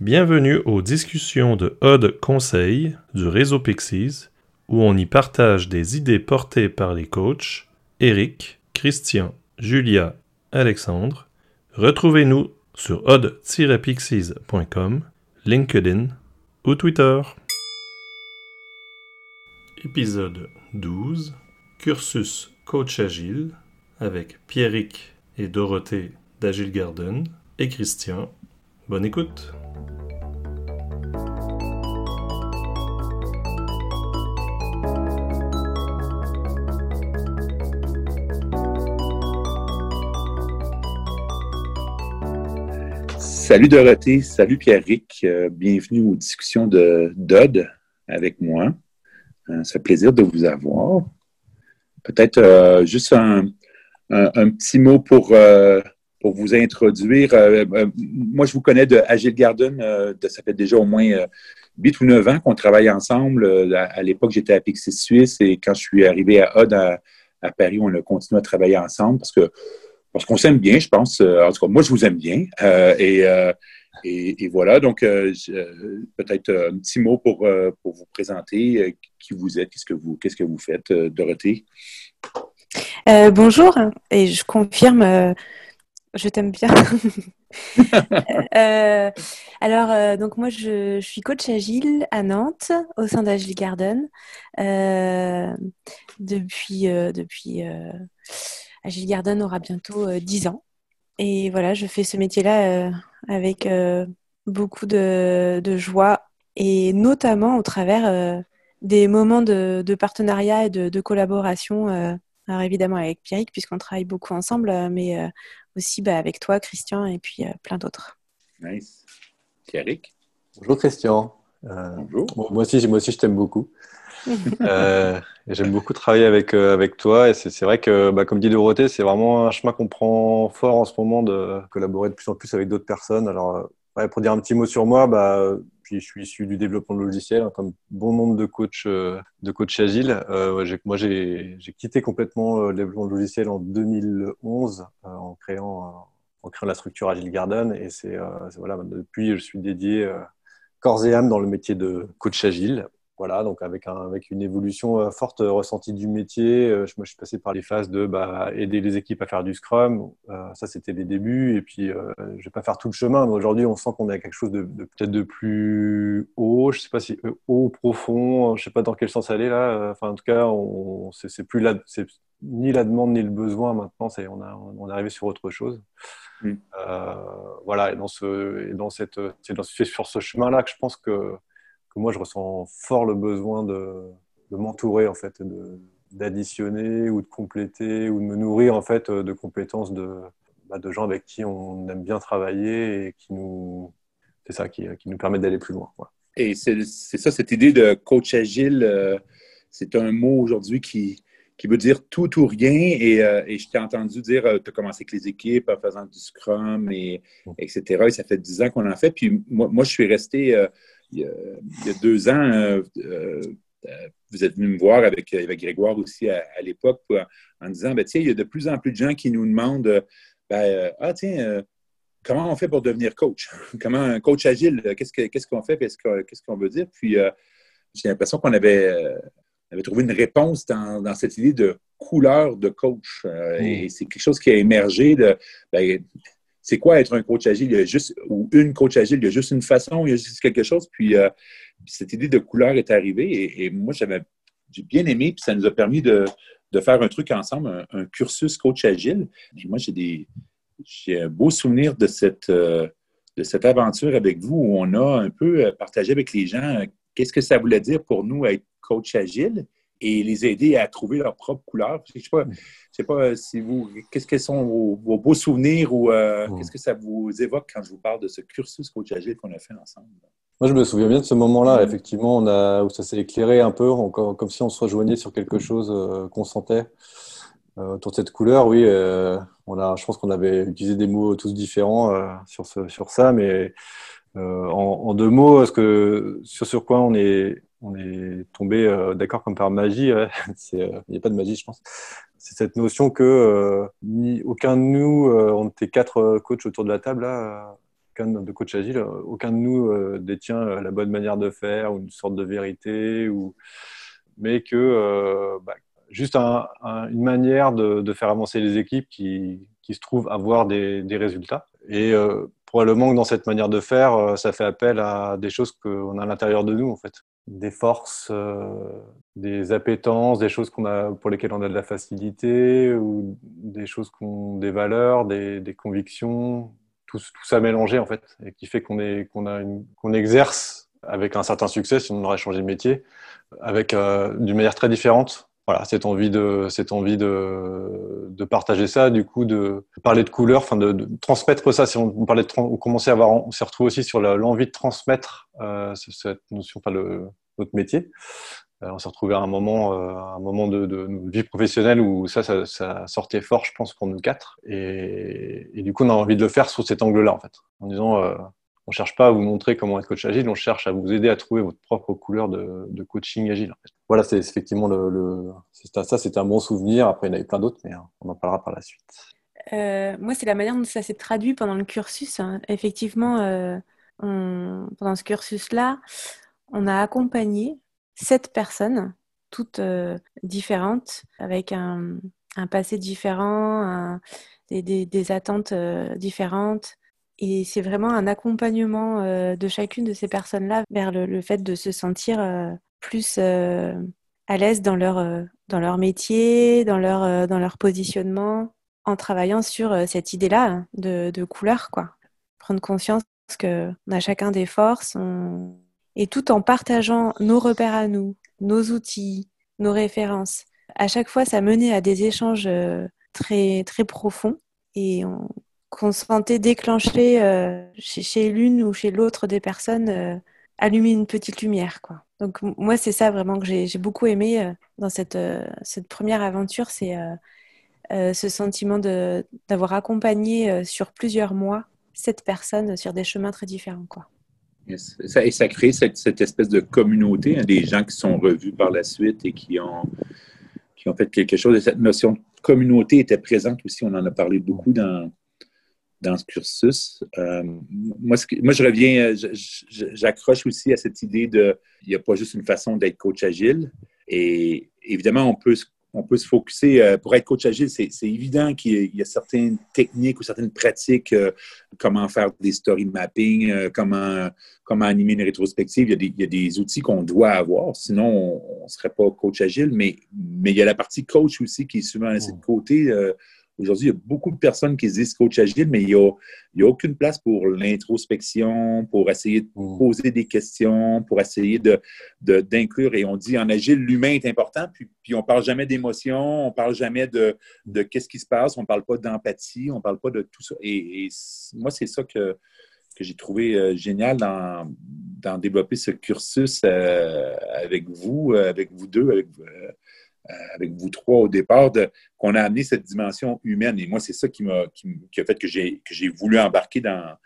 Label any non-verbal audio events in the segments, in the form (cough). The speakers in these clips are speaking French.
Bienvenue aux discussions de Odd Conseil du réseau Pixies, où on y partage des idées portées par les coachs Eric, Christian, Julia, Alexandre. Retrouvez-nous sur odd-pixies.com, LinkedIn ou Twitter. Épisode 12 Cursus Coach Agile avec Pierrick et Dorothée d'Agile Garden et Christian. Bonne écoute! Salut Dorothée, salut Pierrick, euh, bienvenue aux discussions de DOD avec moi. Euh, fait plaisir de vous avoir. Peut-être euh, juste un, petit mot pour, pour vous introduire. moi, je vous connais de Agile Garden, de, ça fait déjà au moins 8 ou 9 ans qu'on travaille ensemble. à, l'époque, j'étais à Pixis Suisse et quand je suis arrivé à OD à, Paris, on a continué à travailler ensemble parce que parce qu'on s'aime bien, je pense. Euh, en tout cas, moi, je vous aime bien. Euh, euh, et, et, voilà, donc peut-être un petit mot pour, pour vous présenter qui vous êtes, qu'est-ce que vous, qu'est-ce que vous faites, Dorothée? bonjour, et je confirme, je t'aime bien. (laughs) alors, donc moi, je, je, suis coach agile à Nantes, au sein d'Agile Garden, depuis, depuis Agile Garden aura bientôt 10 euh, ans. Et voilà, je fais ce métier-là euh, avec euh, beaucoup de, joie et notamment au travers des moments de, partenariat et de, collaboration. Alors évidemment avec Pierrick, puisqu'on travaille beaucoup ensemble, mais aussi bah, avec toi, Christian, et puis plein d'autres. Nice. Pierrick? Bonjour Christian. Bonjour. moi, aussi, moi aussi, je t'aime beaucoup. (laughs) euh, J'aime beaucoup travailler avec, euh, avec toi et c'est vrai que, bah, comme dit Dorothée, c'est vraiment un chemin qu'on prend fort en ce moment de collaborer de plus en plus avec d'autres personnes. Alors, euh, pour dire un petit mot sur moi, bah, je suis issu du développement de logiciel, hein, comme bon nombre de coachs euh, de coach agile. moi, j'ai quitté complètement le développement de logiciel en 2011 en créant en créant la structure Agile Garden et c'est voilà depuis je suis dédié corps et âme dans le métier de coach agile voilà, donc avec, un, avec une évolution euh, forte ressentie du métier, euh, moi je suis passé par les phases de bah, aider les équipes à faire du Scrum, euh, ça c'était les débuts, et puis je ne vais pas faire tout le chemin, mais aujourd'hui on sent qu'on a quelque chose de, peut-être de plus haut, je ne sais pas si haut, profond, je ne sais pas dans quel sens aller là, enfin en tout cas c'est plus c'est ni la demande ni le besoin maintenant, c'est on, a, on est arrivé sur autre chose. Mmh. voilà, et dans ce, et dans cette, c'est sur ce chemin-là que je pense que moi, je ressens fort le besoin de, m'entourer, en fait, d'additionner ou de compléter ou de me nourrir, en fait, de compétences de, bah, de gens avec qui on aime bien travailler et qui nous, c'est ça, qui, qui nous permet d'aller plus loin. Et c'est ça, cette idée de coach agile, euh, c'est un mot aujourd'hui qui, qui veut dire tout ou rien. Et, euh, et je t'ai entendu dire, euh, tu as commencé avec les équipes en faisant du Scrum, et, etc. Et ça fait dix ans qu'on en fait. Puis moi, moi je suis resté il y, a, deux ans, euh, euh, vous êtes venu me voir avec, avec Grégoire aussi à, l'époque en, disant, ben, tiens, il y a de plus en plus de gens qui nous demandent, ben, ah tiens, comment on fait pour devenir coach? (laughs) Comment un coach agile, qu'est-ce qu'on fait? Qu'est-ce qu'on veut dire? Puis j'ai l'impression qu'on avait, avait, trouvé une réponse dans, cette idée de couleur de coach. Et mm. c'est quelque chose qui a émergé de, ben, c'est quoi être un coach agile? Il y a juste, ou une coach agile, il y a juste une façon, il y a juste quelque chose. Puis, euh, cette idée de couleur est arrivée et, moi, j'avais j'ai bien aimé, puis ça nous a permis de, faire un truc ensemble, un, cursus coach agile. moi, j'ai des j'ai un beau souvenir de cette, euh, de cette aventure avec vous où on a un peu euh, partagé avec les gens qu'est-ce que ça voulait dire pour nous être coach agile? Et les aider à trouver leur propre couleur. Je ne sais pas, sais pas euh, si vous, qu'est-ce que sont vos, beaux souvenirs ou euh, qu'est-ce que ça vous évoque quand je vous parle de ce cursus coach agile qu'on a fait ensemble? Moi, je me souviens bien de ce moment-là, effectivement, on a, où ça s'est éclairé un peu, comme si on se rejoignait sur quelque chose euh, qu'on sentait autour de cette couleur. Oui, on a, je pense qu'on avait utilisé des mots tous différents sur, ce, sur ça, mais en, en, deux mots, ce que, sur, sur quoi on est, on est tombé euh, d'accord comme par magie. (laughs) Euh, il n'y a pas de magie, je pense. C'est cette notion que euh, ni, aucun de nous, on était quatre coachs autour de la table là, aucun de coach agile, aucun de nous détient la bonne manière de faire ou une sorte de vérité, ou... mais que bah, juste une manière de, faire avancer les équipes qui, se trouve avoir des, des résultats. Et probablement que dans cette manière de faire, ça fait appel à des choses qu'on a à l'intérieur de nous, en fait des forces, euh, des appétences, des choses qu'on a, pour lesquelles on a de la facilité, ou des choses qu'on, des valeurs, des, des convictions, tout, tout, ça mélangé en fait, et qui fait qu'on est, qu'on a une, qu'on exerce avec un certain succès, si on aurait changé de métier, avec euh, d'une manière très différente. Voilà, cette envie de, cette envie de, de partager ça, du coup, de parler de couleurs, enfin, de, transmettre ça. Si on, parlait de, on commençait à avoir, on s'est retrouvé aussi sur l'envie de transmettre euh, cette notion, enfin, le, notre métier. Euh, on s'est retrouvé à un moment, euh, un moment de, de, vie professionnelle où ça, ça, ça, sortait fort, je pense, pour nous quatre. Et, et, du coup, on a envie de le faire sous cet angle-là, en fait, en disant euh, on cherche pas à vous montrer comment être coach agile, on cherche à vous aider à trouver votre propre couleur de, de coaching agile. En fait. Voilà, c'est effectivement le, le ça, c'était un bon souvenir. Après, il y en avait plein d'autres, mais hein, on en parlera par la suite. Euh, moi, c'est la manière dont ça s'est traduit pendant le cursus. Hein. Effectivement, euh, on, pendant ce cursus-là, on a accompagné sept personnes, toutes euh, différentes, avec un, un, passé différent, un, des, des, des, attentes euh, différentes, et c'est vraiment un accompagnement euh, de chacune de ces personnes-là vers le, fait de se sentir euh, plus euh, à l'aise dans leur, dans leur métier, dans leur, dans leur positionnement, en travaillant sur cette idée-là de, de, couleur. Quoi. Prendre conscience qu'on a chacun des forces et tout en partageant nos repères à nous, nos outils, nos références. À chaque fois, ça menait à des échanges très, très profonds et on, qu'on sentait déclencher euh, chez, l'une ou chez l'autre des personnes, euh, allumer une petite lumière. Quoi. Donc moi, c'est ça vraiment que j'ai beaucoup aimé euh, dans cette, première aventure, c'est ce sentiment d'avoir accompagné sur plusieurs mois cette personne sur des chemins très différents. Quoi. Ça, et ça crée cette, cette espèce de communauté, hein, des gens qui sont revus par la suite et qui ont, qui ont fait quelque chose. Et cette notion de communauté était présente aussi, on en a parlé beaucoup dans, dans ce cursus. Euh, moi, ce que, moi, je reviens, j'accroche aussi à cette idée de, il n'y a pas juste une façon d'être coach agile. Et évidemment, on peut, on peut se focuser, euh, pour être coach agile, c'est évident qu'il y, a certaines techniques ou certaines pratiques, euh, comment faire des story mapping, euh, comment, comment animer une rétrospective. Il y a des, il y a des outils qu'on doit avoir, sinon on ne serait pas coach agile. Mais, mais il y a la partie coach aussi qui est souvent laissée de côté euh, Aujourd'hui, il y a beaucoup de personnes qui disent coach agile, mais il n'y a, aucune place pour l'introspection, pour essayer de mm. poser des questions, pour essayer de, de, d'inclure. Et on dit en agile, l'humain est important, puis, puis on ne parle jamais d'émotion, on ne parle jamais de, de qu'est-ce qui se passe, on ne parle pas d'empathie, on ne parle pas de tout ça. Et, et moi, c'est ça que, que j'ai trouvé euh, génial dans, dans développer ce cursus euh, avec vous, euh, avec vous deux, avec avec vous trois au départ, qu'on a amené cette dimension humaine. Et moi, c'est ça qui, m'a, qui, qui, a fait que j'ai, voulu embarquer dans,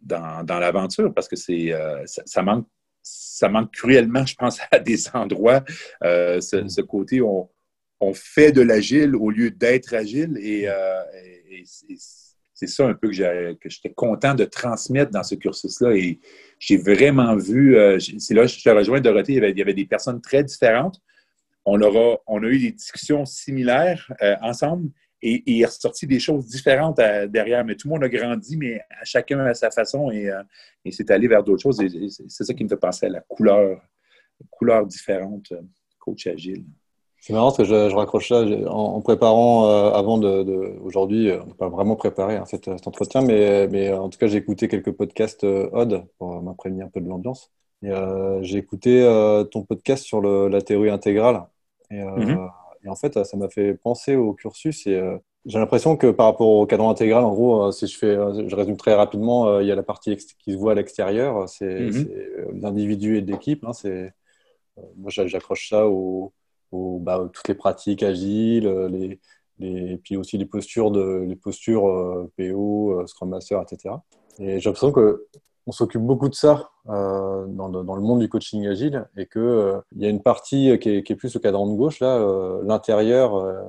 dans, dans l'aventure parce que c'est, euh, ça, ça, manque, ça manque cruellement, je pense, (laughs) à des endroits. Euh, ce, mm. ce, côté, on, on fait de l'agile au lieu d'être agile. Et, euh, et, et c'est ça un peu que, j'étais content de transmettre dans ce cursus-là. Et j'ai vraiment vu, euh, c'est là que je te rejoins, Dorothée, il y avait, il y avait des personnes très différentes on, aura, on a eu des discussions similaires euh, ensemble et, il est ressorti des choses différentes à, derrière. Mais tout le monde a grandi, mais à chacun à sa façon et, euh, et c'est allé vers d'autres choses. Et, c'est ça qui me fait penser à la couleur, couleur différente, euh, coach agile. C'est marrant parce que je, raccroche ça en, préparant euh, avant de, aujourd'hui, on n'a pas vraiment préparé hein, cet, cet, entretien, mais, mais en tout cas j'ai écouté quelques podcasts euh, odd pour m'imprégner un peu de l'ambiance. Euh, j'ai écouté ton podcast sur la théorie intégrale et, euh, mm-hmm. et, en fait, ça m'a fait penser au cursus. Et euh, j'ai l'impression que par rapport au cadran intégral, en gros, euh, si je fais, je résume très rapidement, il y a la partie qui se voit à l'extérieur, c'est mm-hmm. l'individu et l'équipe. Hein, c'est moi, j'accroche ça au, au bah, toutes les pratiques agiles, les, les, puis aussi les postures de les postures PO, Scrum Master, etc. Et j'ai l'impression que on s'occupe beaucoup de ça euh, dans, le, dans, le, monde du coaching agile et qu'il euh, y a une partie qui est, qui est, plus au cadran de gauche, là, euh, l'intérieur, euh,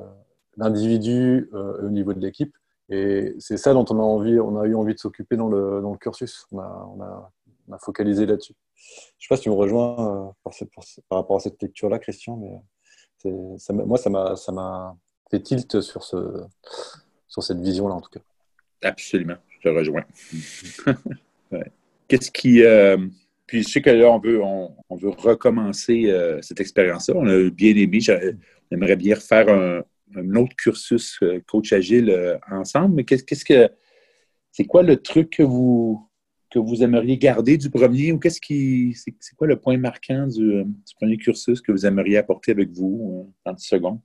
l'individu euh, au niveau de l'équipe, Et c'est ça dont on a, envie, on a eu envie de s'occuper dans le, dans le cursus. On a, on a, on a focalisé là-dessus. Je ne sais pas si tu me rejoins par, par, rapport à cette lecture-là, Christian, mais ça, moi, ça m'a fait tilt sur, ce, sur cette vision-là, en tout cas. Absolument, je te rejoins. (laughs) Qu'est-ce qui. Euh, puis je sais que là, on veut, on, veut recommencer euh, cette expérience-là. On a bien aimé. J'aimerais bien refaire un, autre cursus euh, coach agile ensemble. Mais qu'est-ce que. C'est quoi le truc que vous, que vous aimeriez garder du premier ou qu'est-ce qui. C'est quoi le point marquant du, premier cursus que vous aimeriez apporter avec vous en 10 secondes?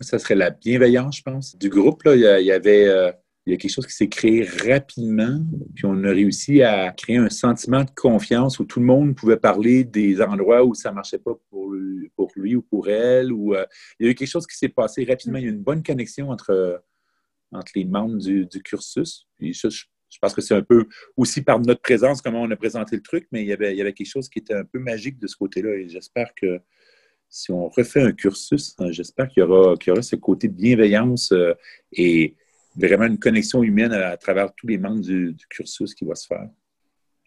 Ça serait la bienveillance, je pense. Du groupe, là, il y avait il y a quelque chose qui s'est créé rapidement, puis on a réussi à créer un sentiment de confiance où tout le monde pouvait parler des endroits où ça ne marchait pas pour lui, pour lui, ou pour elle. Ou, euh, il y a eu quelque chose qui s'est passé rapidement. Il y a une bonne connexion entre, entre les membres du, cursus. je, pense que c'est un peu aussi par notre présence, comment on a présenté le truc, mais il y avait, il y avait quelque chose qui était un peu magique de ce côté-là. Et j'espère que si on refait un cursus, hein, j'espère qu'il y, aura, qu'il y aura ce côté de bienveillance euh, et vraiment une connexion humaine à, travers tous les membres du, cursus qui va se faire.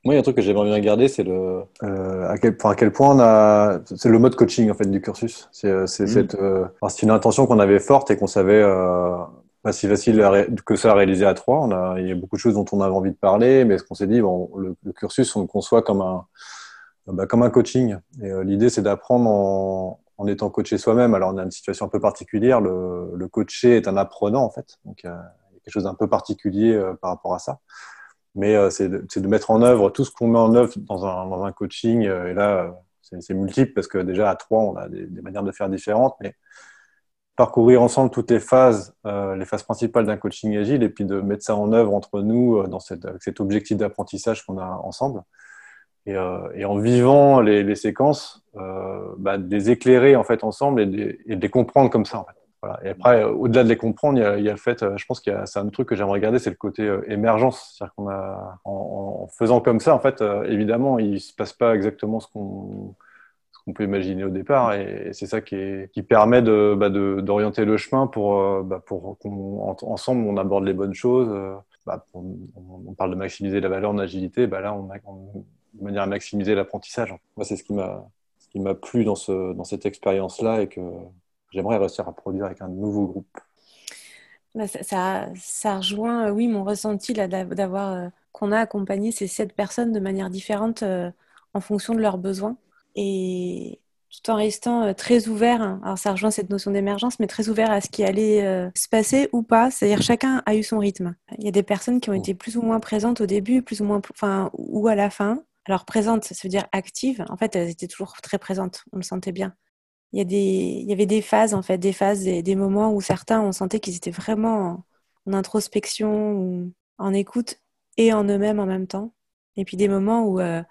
Moi, il y a un truc que j'aimerais bien garder, c'est le euh, à, quel, à quel point on a, c'est le mode coaching en fait du cursus. C'est euh, mm. cette, euh, c'est une intention qu'on avait forte et qu'on savait pas si facile que ça à réaliser à trois. On a, il y a beaucoup de choses dont on avait envie de parler, mais ce qu'on s'est dit, bon, le, cursus, on le conçoit comme un, bah, comme un coaching. Et l'idée, c'est d'apprendre en, en étant coaché soi-même. Alors, on a une situation un peu particulière. Le, le coaché est un apprenant, en fait. Donc, quelque chose d'un peu particulier euh, par rapport à ça. Mais euh, c'est de, mettre en œuvre tout ce qu'on met en œuvre dans un, coaching. Euh, et là, c'est multiple parce que déjà à trois, on a des, manières de faire différentes. Mais parcourir ensemble toutes les phases, les phases principales d'un coaching agile et puis de mettre ça en œuvre entre nous dans avec cet objectif d'apprentissage qu'on a ensemble. Et, en vivant les, séquences, bah, de les éclairer en fait ensemble et de, les comprendre comme ça. Et après, au-delà de les comprendre, il y a, il y a le fait, euh, je pense a, c'est un truc que j'aimerais regarder, c'est le côté euh, émergence. C'est-à-dire qu'on en, faisant comme ça, en fait, euh, évidemment, il se passe pas exactement ce qu'on, peut imaginer au départ, et, c'est ça qui, permet bah, d'orienter le chemin pour, bah, pour qu'on, ensemble, on aborde les bonnes choses. Bah, on, parle de maximiser la valeur en agilité, là, on a, de manière à maximiser l'apprentissage. Moi, c'est ce qui m'a, plu dans dans cette expérience-là, et que j'aimerais réussir à produire avec un nouveau groupe. Bah, ça, ça, rejoint, euh, oui, mon ressenti d'avoir euh, qu'on a accompagné ces sept personnes de manière différente euh, en fonction de leurs besoins et tout en restant très ouvert. Hein. Alors ça rejoint cette notion d'émergence, mais très ouvert à ce qui allait se passer ou pas. C'est-à-dire chacun a eu son rythme. Il y a des personnes qui ont été plus ou moins présentes au début, plus ou moins, enfin, ou à la fin. Alors présente, ça veut dire active. En fait, elles étaient toujours très présentes. On le sentait bien il y, avait des phases, en fait, des phases, des, des moments où certains, on sentait qu'ils étaient vraiment en, introspection ou en écoute et en eux-mêmes en même temps. Et puis des moments où, euh,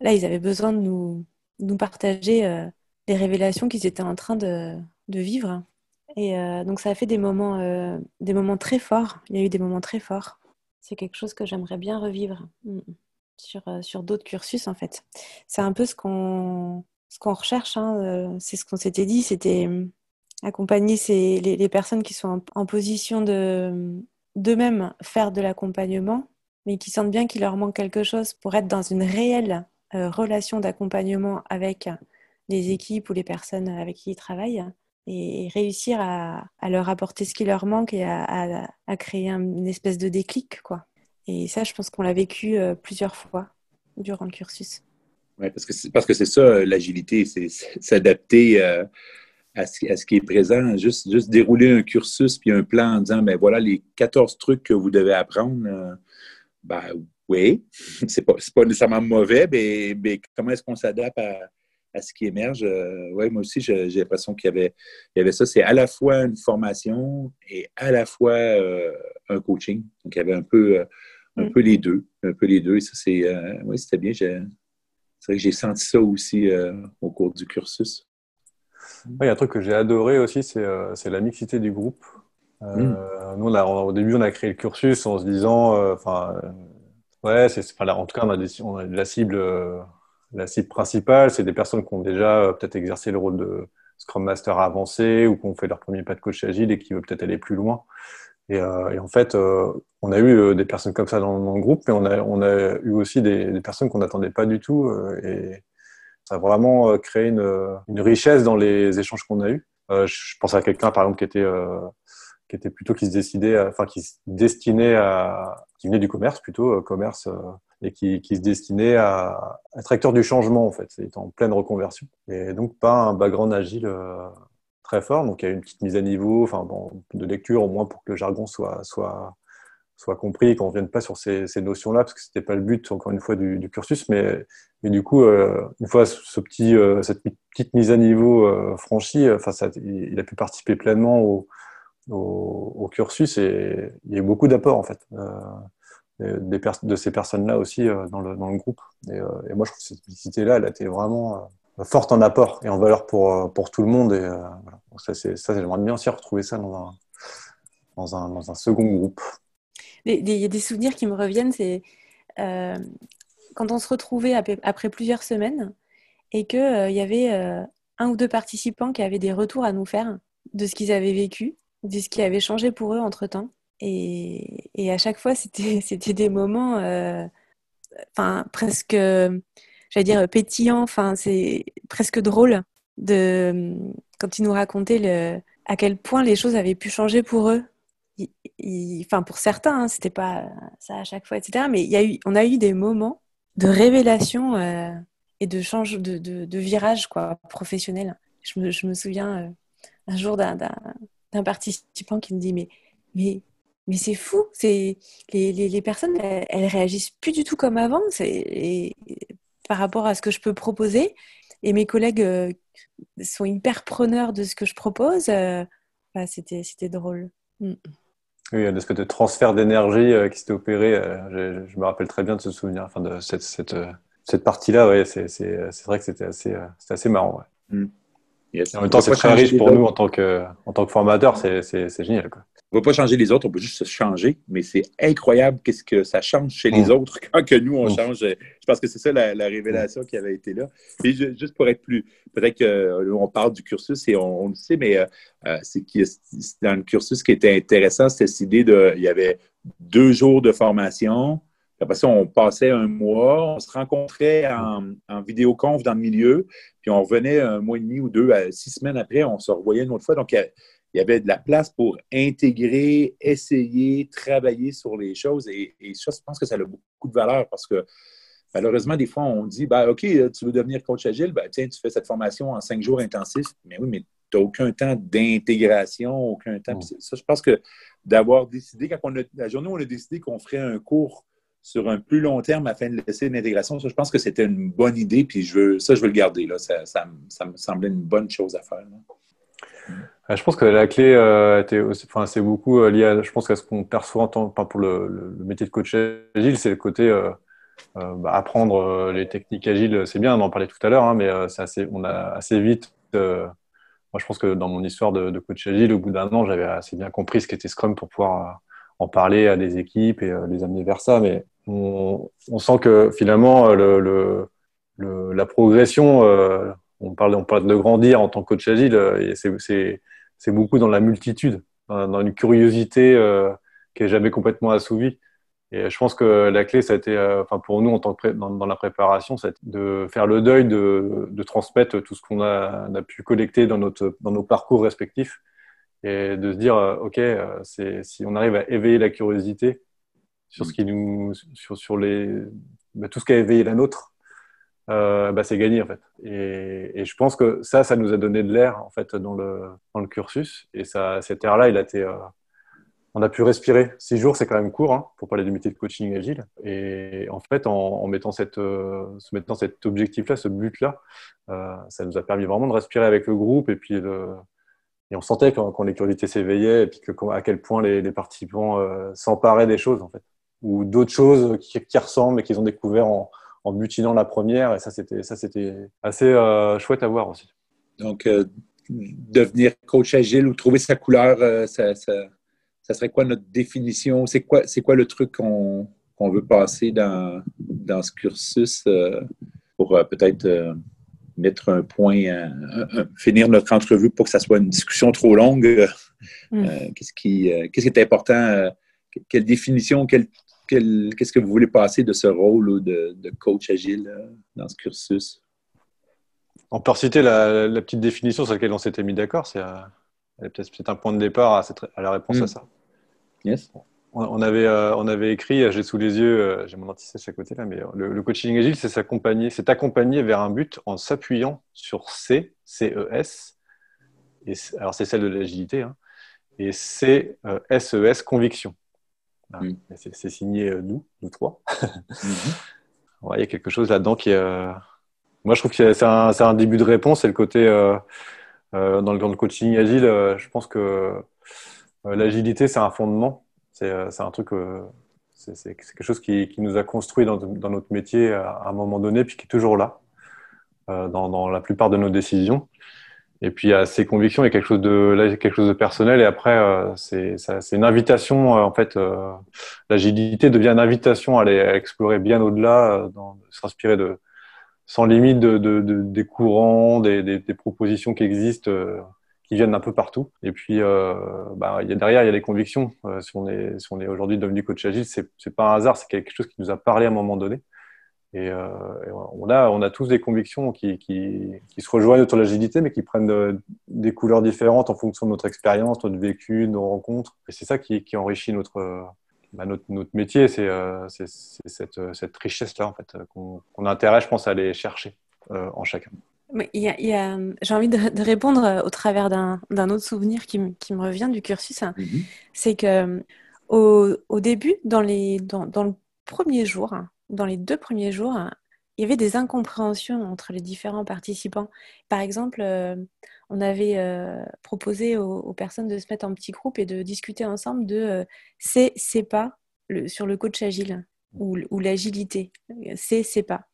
là, ils avaient besoin de nous, nous partager euh, les révélations qu'ils étaient en train de, de vivre. Et euh, donc, ça a fait des moments, des moments très forts. Il y a eu des moments très forts. C'est quelque chose que j'aimerais bien revivre mm, sur, sur d'autres cursus, en fait. C'est un peu ce qu'on ce qu'on recherche, hein, euh, c'est ce qu'on s'était dit, c'était euh, accompagner les, personnes qui sont en, position de d'eux-mêmes faire de l'accompagnement, mais qui sentent bien qu'il leur manque quelque chose pour être dans une réelle euh, relation d'accompagnement avec les équipes ou les personnes avec qui ils travaillent et réussir à, leur apporter ce qui leur manque et à, créer une espèce de déclic. quoi. Et ça, je pense qu'on l'a vécu plusieurs fois durant le cursus. Parce que c'est, parce que c'est ça, l'agilité, c'est s'adapter euh, à, ce, à, ce, qui est présent. Juste, juste dérouler un cursus puis un plan en disant, ben voilà les 14 trucs que vous devez apprendre. Euh, ben oui, (laughs) c'est pas, pas nécessairement mauvais, mais, mais comment est-ce qu'on s'adapte à, à, ce qui émerge? Euh, oui, moi aussi, j'ai, l'impression qu'il y avait, il y avait ça. C'est à la fois une formation et à la fois un coaching. Donc, il y avait un peu, un mm. peu les deux. Un peu les deux. Et ça, c'est, oui, c'était bien. J'ai, c'est que j'ai senti ça aussi euh, au cours du cursus. Il y a un truc que j'ai adoré aussi, c'est euh, la mixité du groupe. Euh, hmm. Nous, au début, on a créé le cursus en se disant, enfin, ouais, c'est, en tout cas, on a, des, on a la cible, la cible principale, c'est des personnes qui ont déjà peut-être exercé le rôle de Scrum Master avancé ou qui ont fait leur premier pas de coach agile et qui veulent peut-être aller plus loin. Et, en fait, on a eu des personnes comme ça dans, le groupe, mais on a, on a eu aussi des, personnes qu'on n'attendait pas du tout. et ça a vraiment créé une, une richesse dans les échanges qu'on a eus. je pense à quelqu'un, par exemple, qui était qui était plutôt qui se décidait, enfin qui se destinait à, qui venait du commerce plutôt, euh, commerce, euh, et qui, qui, se destinait à être acteur du changement en fait. Il en pleine reconversion et donc pas un background agile euh, très fort. Donc il y a une petite mise à niveau, enfin bon, de lecture au moins pour que le jargon soit soit soit compris, qu'on ne vienne pas sur ces, notions-là, parce que c'était pas le but, encore une fois, du, cursus. Mais, mais du coup, une fois ce petit, cette petite mise à niveau franchie, enfin, ça, il, a pu participer pleinement au, au, cursus et il y a eu beaucoup d'apports en fait euh, de ces personnes-là aussi euh, dans, le, dans, le, groupe. Et, euh, et, moi, je trouve que cette publicité-là, elle a été vraiment forte en apport et en valeur pour, pour tout le monde. Et voilà. ça, ça j'aimerais bien aussi retrouver ça dans un, dans un, dans un second groupe. Il y a des souvenirs qui me reviennent, c'est quand on se retrouvait après plusieurs semaines et qu'il il y avait un ou deux participants qui avaient des retours à nous faire de ce qu'ils avaient vécu de ce qui avait changé pour eux entre-temps. Et, et, à chaque fois, c'était, (laughs) des moments euh, enfin, presque, j'allais dire, pétillants, enfin, c'est presque drôle de, quand ils nous racontaient le, à quel point les choses avaient pu changer pour eux. enfin, pour certains, hein, c'était pas ça à chaque fois, etc. Mais il y a eu, on a eu des moments de révélation euh, et de change, de, de, de, virage quoi, professionnel. Je me, je me souviens euh, un jour d'un, d'un participant qui me dit mais mais mais c'est fou, c'est les, les, les, personnes elles, réagissent plus du tout comme avant, c'est par rapport à ce que je peux proposer et mes collègues euh, sont hyper preneurs de ce que je propose. Euh, bah, c'était c'était drôle. Mm. Oui, il y a une espèce de transfert d'énergie euh, qui s'était opéré. Je, je, me rappelle très bien de ce souvenir, enfin de cette, cette, cette partie-là. Ouais, c'est vrai que c'était assez, assez marrant. Ouais. Mm en même temps, c'est très riche pour nous en tant que, en tant que formateur, c'est génial. Quoi. On ne va pas changer les autres, on peut juste se changer, mais c'est incroyable qu'est-ce que ça change chez les mm. autres (laughs) quand que nous, on mm. change. Je pense que c'est ça la, révélation qui avait été là. Et juste pour être plus, peut-être qu'on euh, parle du cursus et on, le sait, mais euh, euh, c'est dans le cursus qui était intéressant, c'était cette idée de, il y avait deux jours de formation, après ça, on passait un mois, on se rencontrait en, en vidéoconf dans le milieu, puis on revenait un mois et demi ou deux, six semaines après, on se revoyait une autre fois. Donc, il y avait de la place pour intégrer, essayer, travailler sur les choses. Et, ça, je pense que ça a beaucoup de valeur parce que malheureusement, des fois, on dit bah, OK, tu veux devenir coach agile, ben, tiens, tu fais cette formation en cinq jours intensifs. Mais oui, mais tu n'as aucun temps d'intégration, aucun temps. Ça, je pense que d'avoir décidé, quand on a, la journée où on a décidé qu'on ferait un cours sur un plus long terme afin de laisser une intégration. je pense que c'était une bonne idée, puis je veux, ça, je veux le garder. Là. Ça, ça, me semblait une bonne chose à faire. Euh, je pense que la clé euh, enfin, c'est beaucoup euh, lié à, je pense, à ce qu'on perçoit en tant, pour le, métier de coach agile, c'est le côté bah, apprendre les techniques agiles. C'est bien, on en parlait tout à l'heure, hein, mais assez, on a assez vite. moi, je pense que dans mon histoire de, coach agile, au bout d'un an, j'avais assez bien compris ce qu'était Scrum pour pouvoir en parler à des équipes et les amener vers ça. Mais on, sent que finalement, le, la progression, euh, on, parle, on parle de grandir en tant que coach agile, euh, c'est beaucoup dans la multitude, dans une curiosité euh, qui est jamais complètement assouvie. Et je pense que la clé, ça a été, enfin pour nous en tant que dans, la préparation, c'est de faire le deuil, de, de transmettre tout ce qu'on a, a, pu collecter dans, notre, dans nos parcours respectifs et de se dire, ok, c'est si on arrive à éveiller la curiosité, sur ce qui nous, sur, sur les, bah, tout ce qui a éveillé la nôtre, euh, bah, c'est gagné en fait. Et, je pense que ça, ça nous a donné de l'air en fait dans le, dans le cursus. Et ça, cet air-là, il a été, euh, on a pu respirer. Six jours, c'est quand même court hein, pour parler du métier de coaching agile. Et en fait, en, mettant cette, euh, se mettant cet objectif-là, ce but-là, ça nous a permis vraiment de respirer avec le groupe et puis et on sentait quand, quand les curiosités s'éveillaient et puis que, à quel point les, les participants s'emparaient des choses en fait ou d'autres choses qui, qui, ressemblent et qu'ils ont découvert en, en, mutinant la première. Et ça, c'était, ça, c'était assez euh, chouette à voir aussi. Donc, euh, devenir coach agile ou trouver sa couleur, euh, ça, ça, ça, serait quoi notre définition? C'est quoi, c'est quoi le truc qu'on, qu'on veut passer dans, dans ce cursus pour peut-être mettre un point, finir notre entrevue pour que ça soit une discussion trop longue? Mm. qu'est-ce, qui, qu'est-ce qui est important? quelle définition, qu'est-ce que vous voulez passer de ce rôle de, coach agile dans ce cursus? On peut reciter la, petite définition sur laquelle on s'était mis d'accord. C'est, peut-être, un point de départ à, la réponse à mm. ça. Yes. On avait, euh, on avait écrit, j'ai sous les yeux, euh, j'ai mon anti-sèche à côté là, mais le, coaching agile, c'est s'accompagner, c'est accompagner vers un but en s'appuyant sur C, C-E-S, et, alors c'est celle de l'agilité, hein, et C, S-E-S, e conviction. Mm. C'est signé euh, nous, nous trois. (laughs) Mm-hmm. il y a quelque chose là-dedans qui est. Moi, je trouve que c'est un, un, début de réponse, c'est le côté. dans, le, dans le coaching agile, je pense que l'agilité, c'est un fondement euh, c'est un truc, euh, c'est quelque chose qui, nous a construit dans, notre métier à, un moment donné, puis qui est toujours là euh, dans, la plupart de nos décisions. Et puis, à ces convictions, il quelque chose de, quelque chose de personnel. Et après, c'est une invitation, en fait, l'agilité devient une invitation à aller explorer bien au-delà, s'inspirer de, sans limite de, des courants, des, des, propositions qui existent qui viennent un peu partout. Et puis, euh, bah, y a, derrière, il y a les convictions. Euh, si on est, si on est aujourd'hui devenu coach agile, c'est pas un hasard, c'est quelque chose qui nous a parlé à un moment donné. Et, euh, on, a, on a tous des convictions qui, qui, qui se rejoignent autour de l'agilité, mais qui prennent des couleurs différentes en fonction de notre expérience, notre vécu, nos rencontres. Et c'est ça qui, qui enrichit notre, bah, notre, notre, métier, c'est cette, cette richesse-là, en fait, qu'on a intérêt, je pense, à aller chercher en chacun. J'ai envie de, répondre euh, au travers d'un autre souvenir qui, qui, me revient du cursus. Hein. Mm-hmm. C'est que au, au, début, dans, les, dans, dans, le premier jour, hein, dans les deux premiers jours, hein, il y avait des incompréhensions entre les différents participants. Par exemple, euh, on avait euh, proposé aux, personnes de se mettre en petits groupes et de discuter ensemble de c'est, c'est pas sur le coach agile ou, l'agilité. C'est, c'est pas.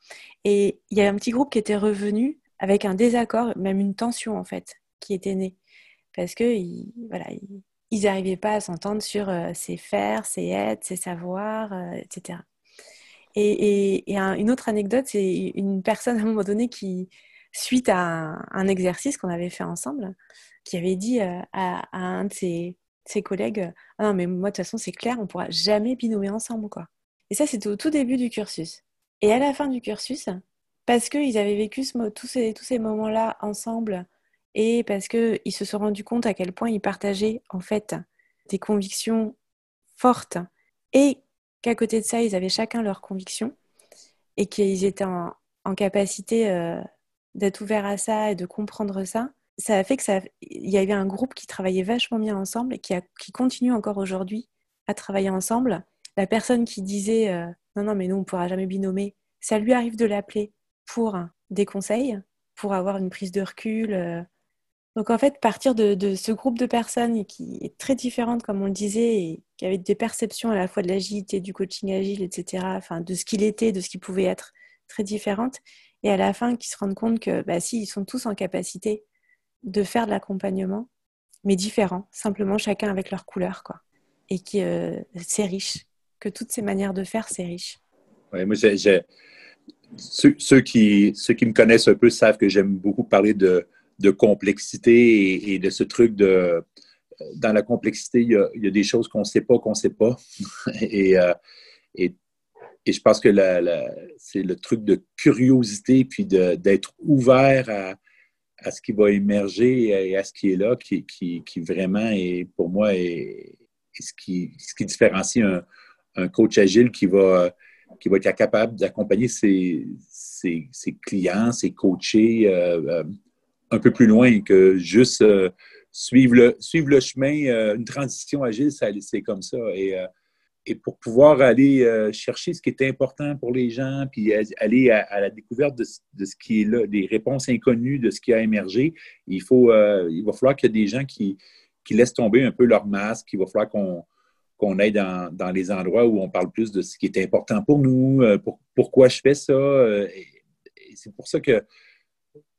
Et il y a un petit groupe qui était revenu avec un désaccord, même une tension en fait, qui était née. Parce que voilà, ils n'arrivaient pas à s'entendre sur euh, ses faire, ses être, ses savoirs, euh, etc. Et, une autre anecdote, c'est une personne à un moment donné qui, suite à un, exercice qu'on avait fait ensemble, qui avait dit euh, à, un de ses, collègues ah Non, mais moi, de toute façon, c'est clair, on pourra jamais binomer ensemble. quoi. Et ça, c'était au tout début du cursus. Et à la fin du cursus, parce qu'ils avaient vécu tous ces, tous ces moments-là ensemble et parce qu'ils se sont rendus compte à quel point ils partageaient en fait des convictions fortes et qu'à côté de ça, ils avaient chacun leurs convictions et qu'ils étaient en, capacité euh, d'être ouverts à ça et de comprendre ça. Ça a fait que ça, il y avait un groupe qui travaillait vachement bien ensemble et qui, continue encore aujourd'hui à travailler ensemble. La personne qui disait euh, non, non, mais nous, on ne pourra jamais binomer, ça lui arrive de l'appeler pour des conseils, pour avoir une prise de recul. Donc en fait, partir de, ce groupe de personnes qui est très différente, comme on le disait, et qui avait des perceptions à la fois de l'agilité, du coaching agile, etc., enfin, de ce qu'il était, de ce qu'il pouvait être, très différentes, et à la fin, qui se rendent compte que, bah, si, ils sont tous en capacité de faire de l'accompagnement, mais différents, simplement chacun avec leur couleur, quoi. Et que euh, c'est riche, que toutes ces manières de faire, c'est riche. Oui, moi, j'ai ceux, qui, ceux qui me connaissent un peu savent que j'aime beaucoup parler de, de complexité et, de ce truc de. Dans la complexité, il y a, il y a des choses qu'on ne sait pas, qu'on ne sait pas. (laughs) et, euh, et, et, je pense que c'est le truc de curiosité puis d'être ouvert à, à, ce qui va émerger et à ce qui est là, qui, qui, vraiment est, pour moi, est, ce, qui, ce qui différencie un, un coach agile qui va qui va être capable d'accompagner ses, clients, ses coachés euh, euh, un peu plus loin que juste euh, suivre, le, le chemin. une transition agile, c'est comme ça. Et, et, pour pouvoir aller chercher ce qui est important pour les gens, puis aller à, la découverte de, ce qui est là, des réponses inconnues de ce qui a émergé, il, faut, il va falloir qu'il y ait des gens qui, qui laissent tomber un peu leur masque. Il va falloir qu'on qu'on aille dans, dans, les endroits où on parle plus de ce qui est important pour nous, euh, pour, pourquoi je fais ça. Euh, c'est pour ça que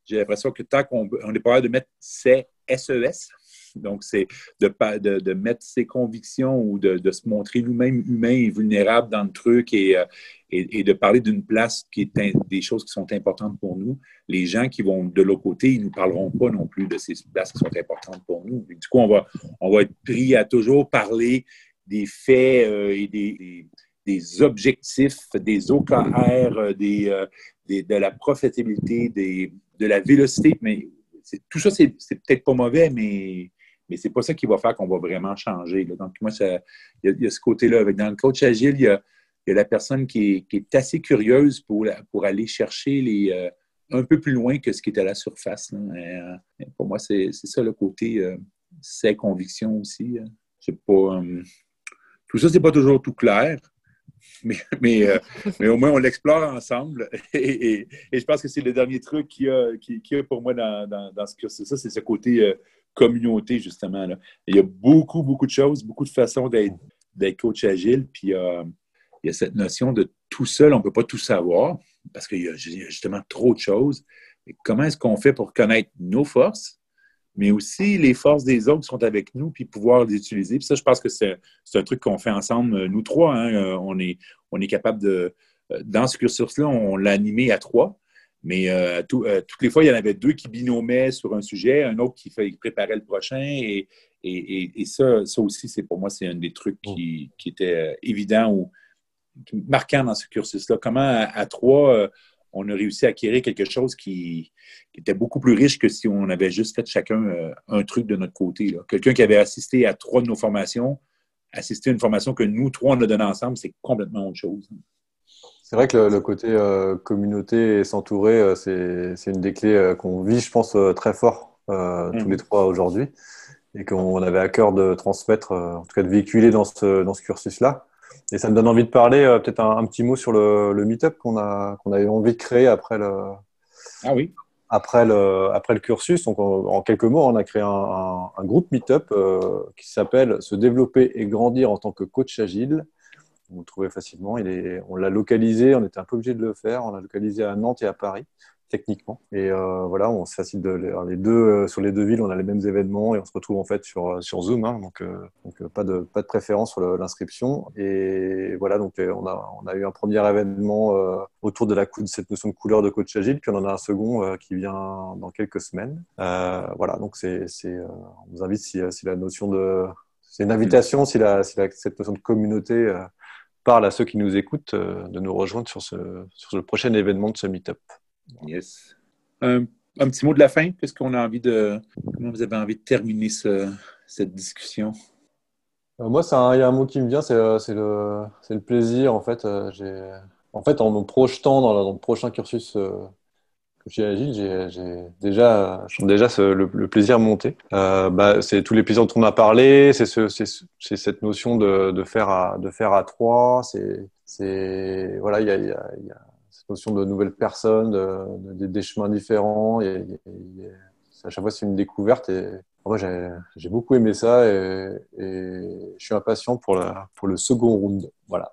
j'ai l'impression que tant qu'on on est pas de mettre ces SES, Donc, c'est de, mettre ses convictions ou de, se montrer nous-mêmes humains et vulnérables dans le truc et, euh, de parler d'une place qui est des choses qui sont importantes pour nous. Les gens qui vont de l'autre côté, ils ne nous parleront pas non plus de ces places qui sont importantes pour nous. du coup, on va, être pris à toujours parler des faits euh, et des, objectifs, des OKR, euh, des, de la profitabilité, des, de la vélocité. Mais tout ça, c'est peut-être pas mauvais, mais mais c'est pas ça qui va faire qu'on va vraiment changer. Donc, moi, il y, a ce côté-là. Dans le coach agile, il y a, la personne qui est, assez curieuse pour, aller chercher euh, un peu plus loin que ce qui est à la surface. Euh, pour moi, c'est ça le côté, euh, ses convictions aussi. C'est pas, tout ça, c'est pas toujours tout clair. Mais, mais, mais, au moins, on l'explore ensemble. (laughs) Et, je pense que c'est le dernier truc qu'il y, a, pour moi dans, dans, dans ce cursus. Ça, c'est ce côté communauté, justement. Là. Il y a beaucoup, beaucoup de choses, beaucoup de façons d'être coach agile. Puis euh, il y a cette notion de tout seul, on ne peut pas tout savoir parce qu'il y a justement trop de choses. comment est-ce qu'on fait pour connaître nos forces, mais aussi les forces des autres qui sont avec nous, puis pouvoir les utiliser. Puis ça, je pense que c'est un truc qu'on fait ensemble, nous trois. Hein. Euh, on, est, on est capable de. Euh, dans ce cursus-là, on l'a animé à trois. Mais euh, euh, toutes les fois, il y en avait deux qui binomaient sur un sujet, un autre qui, fait, préparait le prochain. Et, ça, ça aussi, c'est pour moi, c'est un des trucs qui, qui était euh, évident ou marquant dans ce cursus-là. Comment, à, trois, on a réussi à acquérir quelque chose qui, était beaucoup plus riche que si on avait juste fait chacun un truc de notre côté. Quelqu'un qui avait assisté à trois de nos formations, assister à une formation que nous trois, on a donnée ensemble, c'est complètement autre chose. C'est vrai que le, côté euh, communauté et s'entourer, euh, c'est une des clés euh, qu'on vit, je pense, très fort tous mm. les trois aujourd'hui et qu'on avait à cœur de transmettre, en tout cas de véhiculer dans ce, dans ce cursus-là. Et ça me donne envie de parler peut-être un, petit mot sur le, le meet-up qu'on qu'on avait envie de créer après le, ah oui. après le, après le cursus. Donc, en, quelques mots, on a créé un, un, groupe meet-up qui s'appelle Se développer et grandir en tant que coach agile vous le trouvez facilement. Il est, on l'a localisé, on était un peu obligé de le faire. On l'a localisé à Nantes et à Paris, techniquement. Et euh, voilà, on facile de les deux euh, sur les deux villes, on a les mêmes événements et on se retrouve en fait sur euh, sur Zoom. Hein, donc, donc pas de pas de préférence sur l'inscription. Et voilà, donc on a on a eu un premier événement autour de la cette notion de couleur de coach agile, puis on en a un second qui vient dans quelques semaines. voilà, donc c'est c'est on vous invite si, si la notion de c'est une invitation, si, la, si la, cette notion de communauté parle à ceux qui nous écoutent euh, de nous rejoindre sur, ce, sur le prochain événement de ce meet-up. Yes. Un, petit mot de la fin. Qu'est-ce qu'on a envie de. Comment vous avez envie de terminer cette discussion? Euh, moi, il y a un mot qui me vient, c'est euh, le, le, plaisir. En fait, en fait, en me projetant dans, le prochain cursus chez Agile, j'ai déjà, déjà le, plaisir monté. Euh, bah, c'est tous les plaisirs dont on a parlé, c'est ce, cette notion de, faire à, de faire à trois, c'est voilà, il y a, notion de nouvelles personnes, de, des chemins différents. Et, à chaque fois, c'est une découverte. Et moi, j'ai beaucoup aimé ça et, je suis impatient pour, la, pour le second round. Voilà.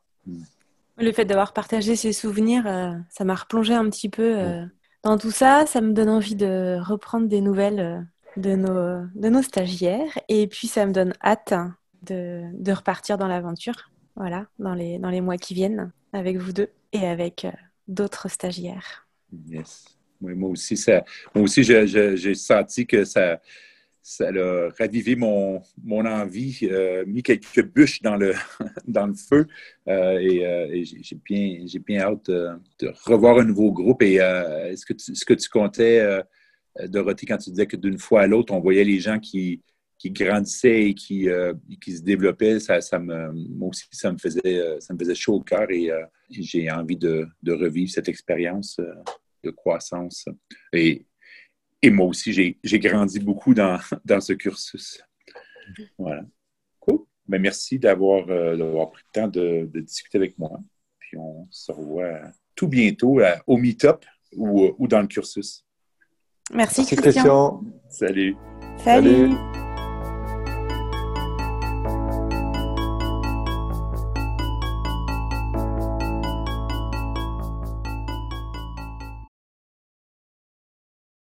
Le fait d'avoir partagé ces souvenirs, euh, ça m'a replongé un petit peu. Euh, dans tout ça, ça me donne envie de reprendre des nouvelles euh, de nos, de nos stagiaires. Et puis, ça me donne hâte de, de repartir dans l'aventure, voilà, dans les, dans les mois qui viennent, avec vous deux et avec d'autres stagiaires. Yes. moi aussi, ça, moi aussi j'ai senti que ça, ça a ravivé mon, mon envie, euh, mis quelques bûches dans le, (laughs) dans le feu. Euh, et, euh, j'ai bien, bien hâte de, revoir un nouveau groupe. Et est-ce que, tu, ce que tu comptais, Dorothée, quand tu disais que d'une fois à l'autre, on voyait les gens qui, qui grandissaient et qui, qui se développaient, ça, ça me, moi aussi, ça me faisait, ça me faisait chaud au cœur et j'ai envie de, de, revivre cette expérience de croissance. Et et moi aussi, j'ai grandi beaucoup dans, (laughs) dans, ce cursus. Voilà. Cool. Ben, merci d'avoir euh, pris le temps de, discuter avec moi. Puis on se revoit tout bientôt au Meetup ou, ou dans le cursus. Merci, Christian. Salut. Salut.